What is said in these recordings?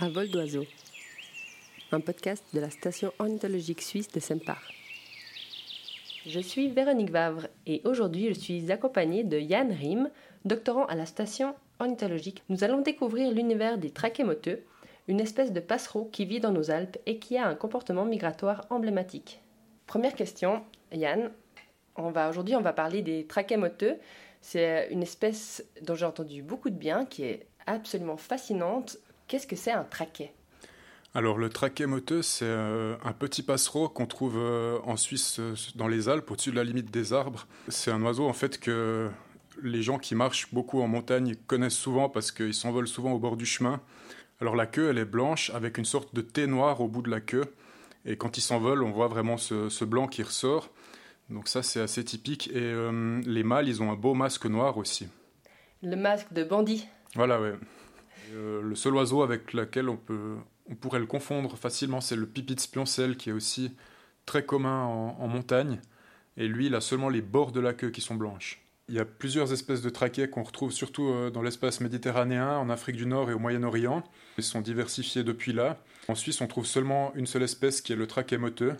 Un vol d'oiseau. Un podcast de la station ornithologique suisse de Sempar. Je suis Véronique Vavre et aujourd'hui je suis accompagnée de Yann Rim, doctorant à la station ornithologique. Nous allons découvrir l'univers des trachémoteux, une espèce de passereau qui vit dans nos Alpes et qui a un comportement migratoire emblématique. Première question, Yann. On va aujourd'hui on va parler des trachémoteux. C'est une espèce dont j'ai entendu beaucoup de bien, qui est absolument fascinante. Qu'est-ce que c'est un traquet? Alors le traquet moteux, c'est euh, un petit passereau qu'on trouve euh, en Suisse euh, dans les Alpes, au-dessus de la limite des arbres. C'est un oiseau en fait que les gens qui marchent beaucoup en montagne connaissent souvent parce qu'ils s'envolent souvent au bord du chemin. Alors la queue, elle est blanche avec une sorte de thé noir au bout de la queue. Et quand ils s'envolent, on voit vraiment ce, blanc qui ressort. Donc ça, c'est assez typique. Et les mâles, ils ont un beau masque noir aussi. Le masque de bandit. Voilà, ouais. Le seul oiseau avec lequel on peut on pourrait le confondre facilement, c'est le pipit spioncelle qui est aussi très commun en, montagne. Et lui, il a seulement les bords de la queue qui sont blanches. Il y a plusieurs espèces de traquets qu'on retrouve surtout euh, dans l'espace méditerranéen, en Afrique du Nord et au Moyen-Orient. Ils sont diversifiés depuis là. En Suisse, on trouve seulement une seule espèce qui est le traquet moteux,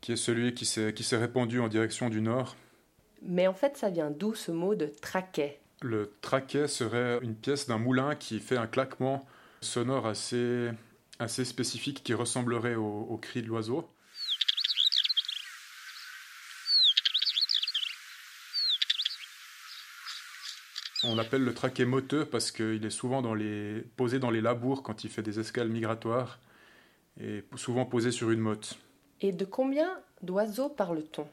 qui est celui qui s'est répandu en direction du nord. Mais en fait, ça vient d'où ce mot de traquet? Le traquet serait une pièce d'un moulin qui fait un claquement sonore assez assez spécifique qui ressemblerait au, cri de l'oiseau. On l'appelle le traquet moteux parce qu'il est souvent posé dans les labours quand il fait des escales migratoires et souvent posé sur une motte. Et de combien d'oiseaux parle-t-on?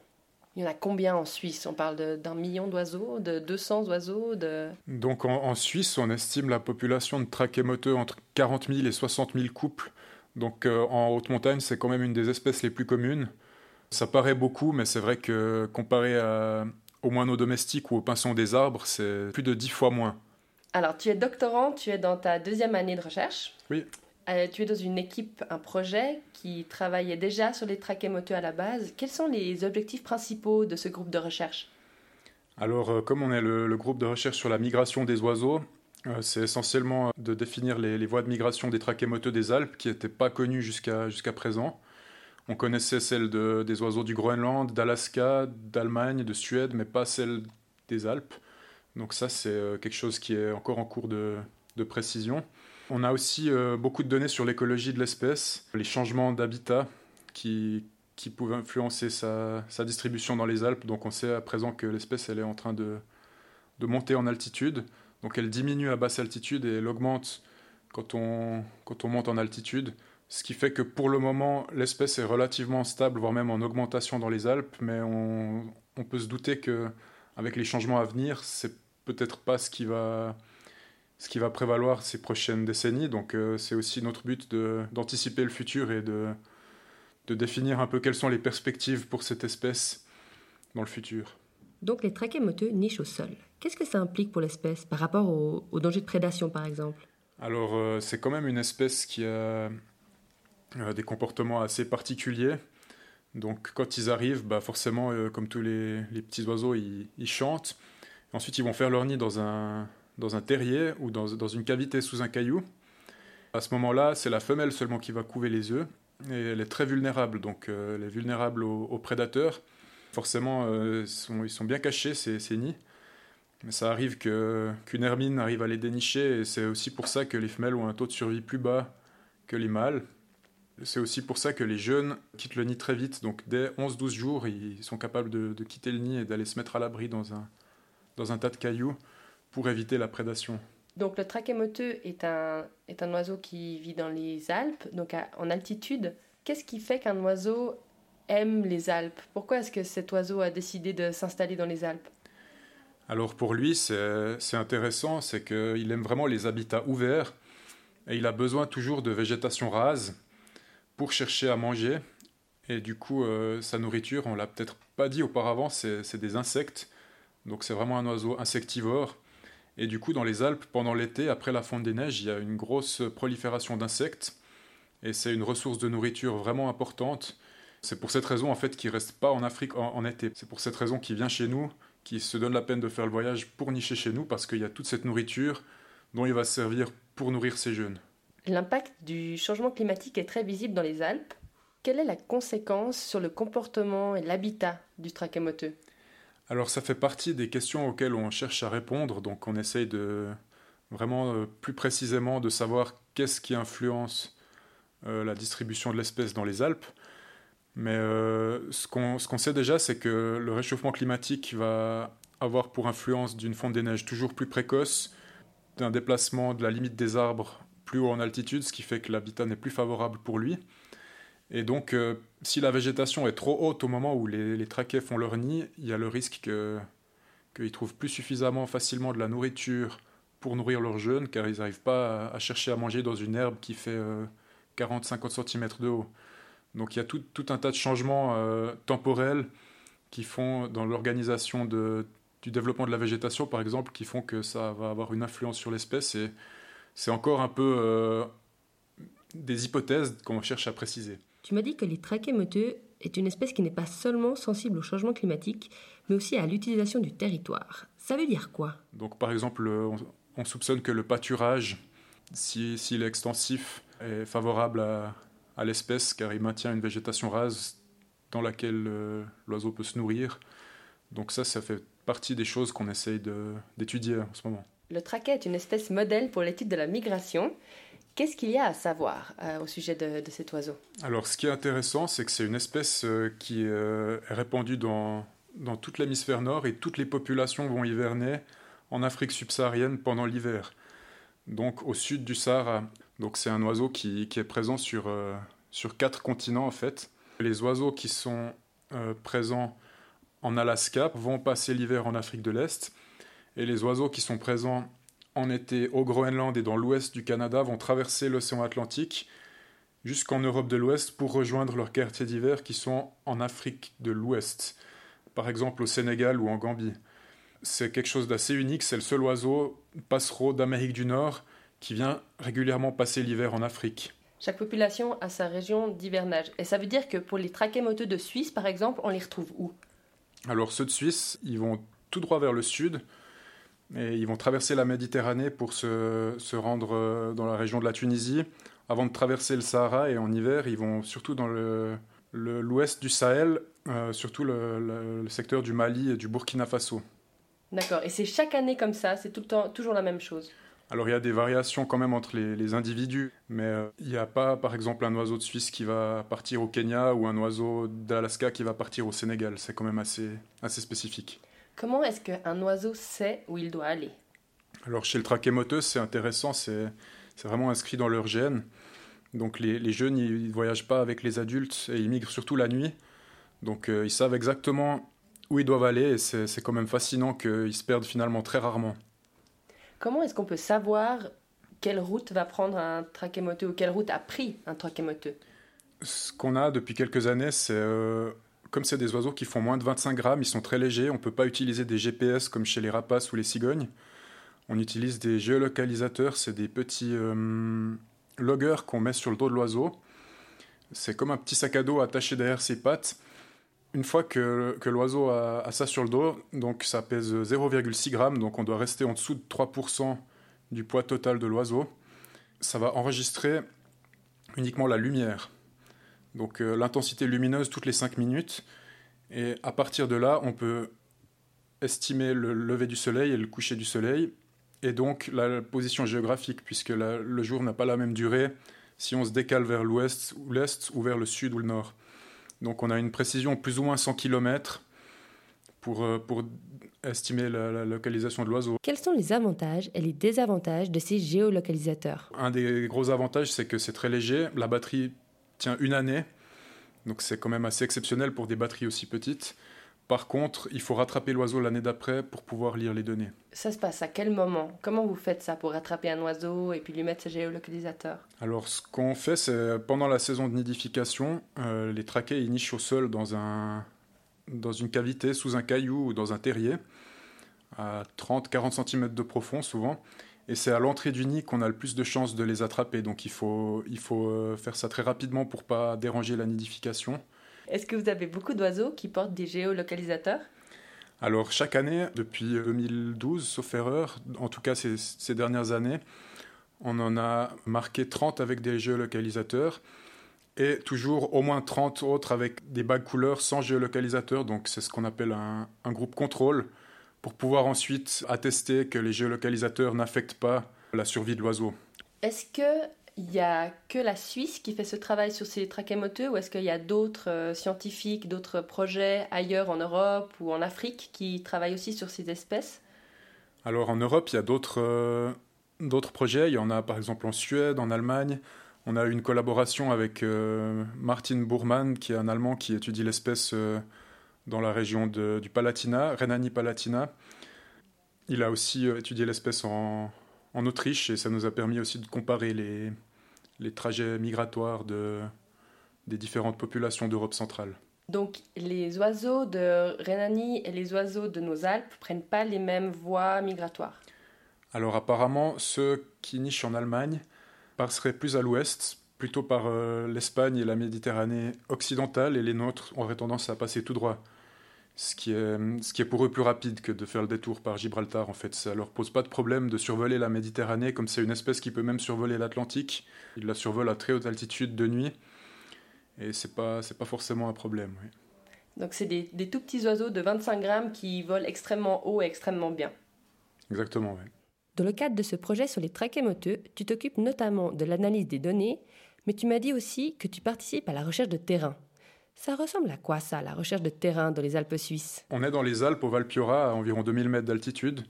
Il y en a combien en Suisse? On parle d'un million d'oiseaux, de 200 oiseaux de... Donc en, Suisse, on estime la population de trachémoteux entre 40 000 et 60 000 couples. Donc euh, en haute montagne, c'est quand même une des espèces les plus communes. Ça paraît beaucoup, mais c'est vrai que comparé à, aux moineaux domestiques ou aux pinsons des arbres, c'est plus de 10 fois moins. Alors tu es doctorant, tu es dans ta deuxième année de recherche. Oui. Euh, tu es dans une équipe, un projet qui travaillait déjà sur les trachémoteux à la base. Quels sont les objectifs principaux de ce groupe de recherche? Alors, euh, comme on est le, groupe de recherche sur la migration des oiseaux, euh, c'est essentiellement de définir les, voies de migration des trachémoteux des Alpes qui n'étaient pas connues jusqu'à jusqu'à présent. On connaissait celles de, des oiseaux du Groenland, d'Alaska, d'Allemagne, de Suède, mais pas celles des Alpes. Donc ça, c'est quelque chose qui est encore en cours de, de précision. On a aussi euh, beaucoup de données sur l'écologie de l'espèce, les changements d'habitat qui, qui pouvaient influencer sa, distribution dans les Alpes. Donc on sait à présent que l'espèce elle est en train de, de monter en altitude. Donc elle diminue à basse altitude et elle augmente quand on, quand on monte en altitude. Ce qui fait que pour le moment, l'espèce est relativement stable, voire même en augmentation dans les Alpes, mais on, on peut se douter que avec les changements à venir, c'est peut-être pas ce qui va ce qui va prévaloir ces prochaines décennies. Donc euh, c'est aussi notre but d'anticiper le futur et de, de définir un peu quelles sont les perspectives pour cette espèce dans le futur. Donc les trachémoteux nichent au sol. Qu'est-ce que ça implique pour l'espèce par rapport au, au, danger de prédation par exemple? Alors euh, c'est quand même une espèce qui a euh, des comportements assez particuliers. Donc quand ils arrivent, bah forcément, comme tous les, les, petits oiseaux, ils, ils chantent. Ensuite, ils vont faire leur nid dans un, dans un terrier ou dans, une cavité sous un caillou. À ce moment-là, c'est la femelle seulement qui va couver les œufs et elle est très vulnérable, donc euh, elle est vulnérable aux, prédateurs. Forcément, euh, ils sont bien cachés ces, nids, mais ça arrive qu'une hermine arrive à les dénicher et c'est aussi pour ça que les femelles ont un taux de survie plus bas que les mâles. C'est aussi pour ça que les jeunes quittent le nid très vite, donc dès 11-12 jours, ils sont capables de, de, quitter le nid et d'aller se mettre à l'abri dans un, dans un tas de cailloux pour éviter la prédation. Donc le trachémoteux est un, est un oiseau qui vit dans les Alpes, donc en altitude. Qu'est-ce qui fait qu'un oiseau aime les Alpes? Pourquoi est-ce que cet oiseau a décidé de s'installer dans les Alpes? Alors pour lui, c'est intéressant, c'est qu'il aime vraiment les habitats ouverts et il a besoin toujours de végétation rase pour chercher à manger. Et du coup, euh, sa nourriture, on l'a peut-être pas dit auparavant, c'est des insectes. Donc c'est vraiment un oiseau insectivore. Et du coup, dans les Alpes, pendant l'été, après la fonte des neiges, il y a une grosse prolifération d'insectes. Et c'est une ressource de nourriture vraiment importante. C'est pour cette raison, en fait, qu'il reste pas en Afrique en, été. C'est pour cette raison qu'il vient chez nous, qu'il se donne la peine de faire le voyage pour nicher chez nous, parce qu'il y a toute cette nourriture dont il va se servir pour nourrir ses jeunes. L'impact du changement climatique est très visible dans les Alpes. Quelle est la conséquence sur le comportement et l'habitat du trachémoteux Alors ça fait partie des questions auxquelles on cherche à répondre, donc on essaye de vraiment euh, plus précisément de savoir qu'est-ce qui influence euh, la distribution de l'espèce dans les Alpes. Mais euh, ce qu'on sait déjà, c'est que le réchauffement climatique va avoir pour influence d'une fonte des neiges toujours plus précoce, d'un déplacement de la limite des arbres plus haut en altitude, ce qui fait que l'habitat n'est plus favorable pour lui. Et donc, euh, si la végétation est trop haute au moment où les, les traquets font leur nid, il y a le risque qu'ils trouvent plus suffisamment facilement de la nourriture pour nourrir leurs jeunes, car ils n'arrivent pas à, chercher à manger dans une herbe qui fait 40-50 euh, cm de haut. Donc il y a tout, un tas de changements euh, temporels qui font dans l'organisation du développement de la végétation, par exemple, qui font que ça va avoir une influence sur l'espèce. Et c'est encore un peu des hypothèses qu'on cherche à préciser. Tu m'as dit que les trachémoteux est une espèce qui n'est pas seulement sensible au changement climatique, mais aussi à l'utilisation du territoire. Ça veut dire quoi? Donc par exemple, on, soupçonne que le pâturage, s'il si, est extensif, est favorable à, à l'espèce car il maintient une végétation rase dans laquelle euh, l'oiseau peut se nourrir. Donc ça, ça fait partie des choses qu'on essaye d'étudier en ce moment. Le traquet est une espèce modèle pour l'étude de la migration. Qu'est-ce qu'il y a à savoir euh, au sujet de, cet oiseau? Alors, ce qui est intéressant, c'est que c'est une espèce euh, qui est répandue dans, dans tout l'hémisphère nord et toutes les populations vont hiverner en Afrique subsaharienne pendant l'hiver. Donc, au sud du Sahara. Donc, c'est un oiseau qui, qui est présent sur, sur quatre continents, en fait. Les oiseaux qui sont euh, présents en Alaska vont passer l'hiver en Afrique de l'Est. Et les oiseaux qui sont présents en été au Groenland et dans l'ouest du Canada vont traverser l'océan Atlantique jusqu'en Europe de l'Ouest pour rejoindre leurs quartiers d'hiver qui sont en Afrique de l'Ouest, par exemple au Sénégal ou en Gambie. C'est quelque chose d'assez unique, c'est le seul oiseau passereau d'Amérique du Nord qui vient régulièrement passer l'hiver en Afrique. Chaque population a sa région d'hivernage. Et ça veut dire que pour les trachémoteux de Suisse, par exemple, on les retrouve où? Alors ceux de Suisse, ils vont tout droit vers le sud. Et ils vont traverser la Méditerranée pour se, se rendre euh, dans la région de la Tunisie. Avant de traverser le Sahara, et en hiver, ils vont surtout dans l'ouest le, l'ouest du Sahel, euh, surtout le, le, secteur du Mali et du Burkina Faso. D'accord. Et c'est chaque année comme ça C'est tout le temps toujours la même chose? Alors il y a des variations quand même entre les, individus, mais euh, il n'y a pas par exemple un oiseau de Suisse qui va partir au Kenya ou un oiseau d'Alaska qui va partir au Sénégal. C'est quand même assez, assez spécifique. Comment est-ce qu'un oiseau sait où il doit aller? Alors chez le trachémoteux, c'est intéressant, c'est vraiment inscrit dans leur gène. Donc les, jeunes, ils ne voyagent pas avec les adultes et ils migrent surtout la nuit. Donc euh, ils savent exactement où ils doivent aller et c'est quand même fascinant qu'ils se perdent finalement très rarement. Comment est-ce qu'on peut savoir quelle route va prendre un trachémoteux ou quelle route a pris un trachémoteux? Ce qu'on a depuis quelques années, c'est euh, comme c'est des oiseaux qui font moins de 25 grammes, ils sont très légers, on ne peut pas utiliser des GPS comme chez les rapaces ou les cigognes. On utilise des géolocalisateurs, c'est des petits euh, loggers qu'on met sur le dos de l'oiseau. C'est comme un petit sac à dos attaché derrière ses pattes. Une fois que, l'oiseau a, ça sur le dos, donc ça pèse 0,6 g, donc on doit rester en dessous de 3% du poids total de l'oiseau, ça va enregistrer uniquement la lumière. Donc euh, l'intensité lumineuse toutes les 5 minutes. Et à partir de là, on peut estimer le lever du soleil et le coucher du soleil, et donc la position géographique, puisque le jour n'a pas la même durée si on se décale vers l'ouest ou l'est ou vers le sud ou le nord. Donc on a une précision plus ou moins 100 km pour, euh, pour estimer la, localisation de l'oiseau. Quels sont les avantages et les désavantages de ces géolocalisateurs? Un des gros avantages, c'est que c'est très léger. La batterie tient une année, donc c'est quand même assez exceptionnel pour des batteries aussi petites. Par contre, il faut rattraper l'oiseau l'année d'après pour pouvoir lire les données. Ça se passe à quel moment? Comment vous faites ça pour rattraper un oiseau et puis lui mettre ce géolocalisateur Alors, ce qu'on fait, c'est pendant la saison de nidification, euh, les traquets ils nichent au sol dans, un, dans une cavité, sous un caillou ou dans un terrier, à 30-40 cm de profond souvent. Et c'est à l'entrée du nid qu'on a le plus de chances de les attraper. Donc il faut, il faut euh, faire ça très rapidement pour pas déranger la nidification. Est-ce que vous avez beaucoup d'oiseaux qui portent des géolocalisateurs? Alors chaque année, depuis 2012, sauf erreur, en tout cas ces, dernières années, On en a marqué 30 avec des géolocalisateurs et toujours au moins 30 autres avec des bagues couleurs sans géolocalisateur. Donc c'est ce qu'on appelle un, un, groupe contrôle pour pouvoir ensuite attester que les géolocalisateurs n'affectent pas la survie de l'oiseau. Est-ce que il n'y a que la Suisse qui fait ce travail sur ces trachémoteux ou est-ce qu'il y a d'autres euh, scientifiques, d'autres projets ailleurs en Europe ou en Afrique qui travaillent aussi sur ces espèces? Alors en Europe, il y a d'autres euh, d'autres projets. Il y en a par exemple en Suède, en Allemagne. On a une collaboration avec euh, Martin Burmann, qui est un Allemand qui étudie l'espèce dans la région de, du Palatina, Rhénanie-Palatina. Il a aussi étudié l'espèce en, en Autriche et ça nous a permis aussi de comparer les, les trajets migratoires de, des différentes populations d'Europe centrale. Donc les oiseaux de Rhénanie et les oiseaux de nos Alpes prennent pas les mêmes voies migratoires Alors apparemment, ceux qui nichent en Allemagne passeraient plus à l'ouest, plutôt par euh, l'Espagne et la Méditerranée occidentale, et les nôtres auraient tendance à passer tout droit ce qui, est, ce qui est pour eux plus rapide que de faire le détour par Gibraltar en fait. Ça leur pose pas de problème de survoler la Méditerranée comme c'est une espèce qui peut même survoler l'Atlantique. Ils la survolent à très haute altitude de nuit et c'est pas c'est pas forcément un problème. Donc c'est des, des, tout petits oiseaux de 25 grammes qui volent extrêmement haut et extrêmement bien. Exactement, oui. Dans le cadre de ce projet sur les trachémoteux, tu t'occupes notamment de l'analyse des données, mais tu m'as dit aussi que tu participes à la recherche de terrain. Ça ressemble à quoi ça, la recherche de terrain dans les Alpes suisses? On est dans les Alpes au Val Piora, à environ 2000 mètres d'altitude.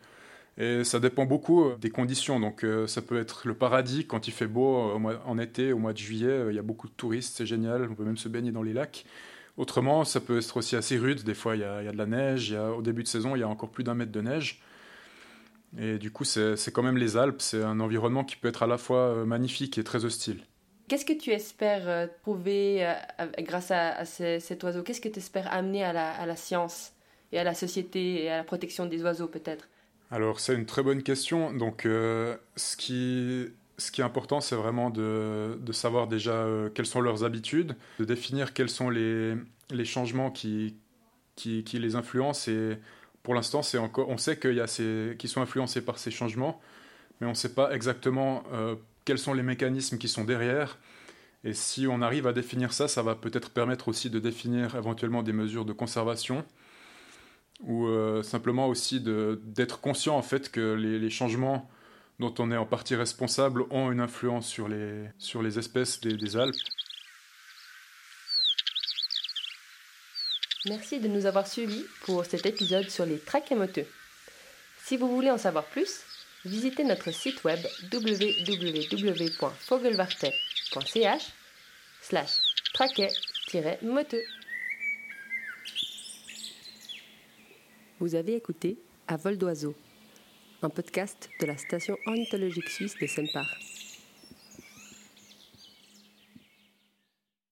Et ça dépend beaucoup euh, des conditions. Donc euh, ça peut être le paradis quand il fait beau euh, en été, au mois de juillet. Il y a beaucoup de touristes, c'est génial. On peut même se baigner dans les lacs. Autrement, ça peut être aussi assez rude. Des fois, il y a, de la neige. Au début de saison, il y a encore plus d'un mètre de neige. Et du coup, c'est quand même les Alpes. C'est un environnement qui peut être à la fois magnifique et très hostile. Qu'est-ce que tu espères euh, trouver euh, grâce à, cet oiseau? Qu'est-ce que tu espères amener à la, science et à la société et à la protection des oiseaux peut-être? Alors c'est une très bonne question. Donc euh, ce, qui, ce qui est important c'est vraiment de, savoir déjà quelles sont leurs habitudes, de définir quels sont les, les changements qui, qui, les influencent. Et pour l'instant on sait qu'il y a ces qui sont influencés par ces changements mais on ne sait pas exactement quels sont les mécanismes qui sont derrière. Et si on arrive à définir ça, ça va peut-être permettre aussi de définir éventuellement des mesures de conservation ou euh, simplement aussi d'être conscient en fait que les, changements dont on est en partie responsable ont une influence sur les, sur les espèces des, des Alpes. Merci de nous avoir suivis pour cet épisode sur les trachémoteux. Si vous voulez en savoir plus, visitez notre site web www.fogelwartet.ch slash traquet-moteux. Vous avez écouté À vol d'oiseau, un podcast de la station ornithologique suisse de Sempar.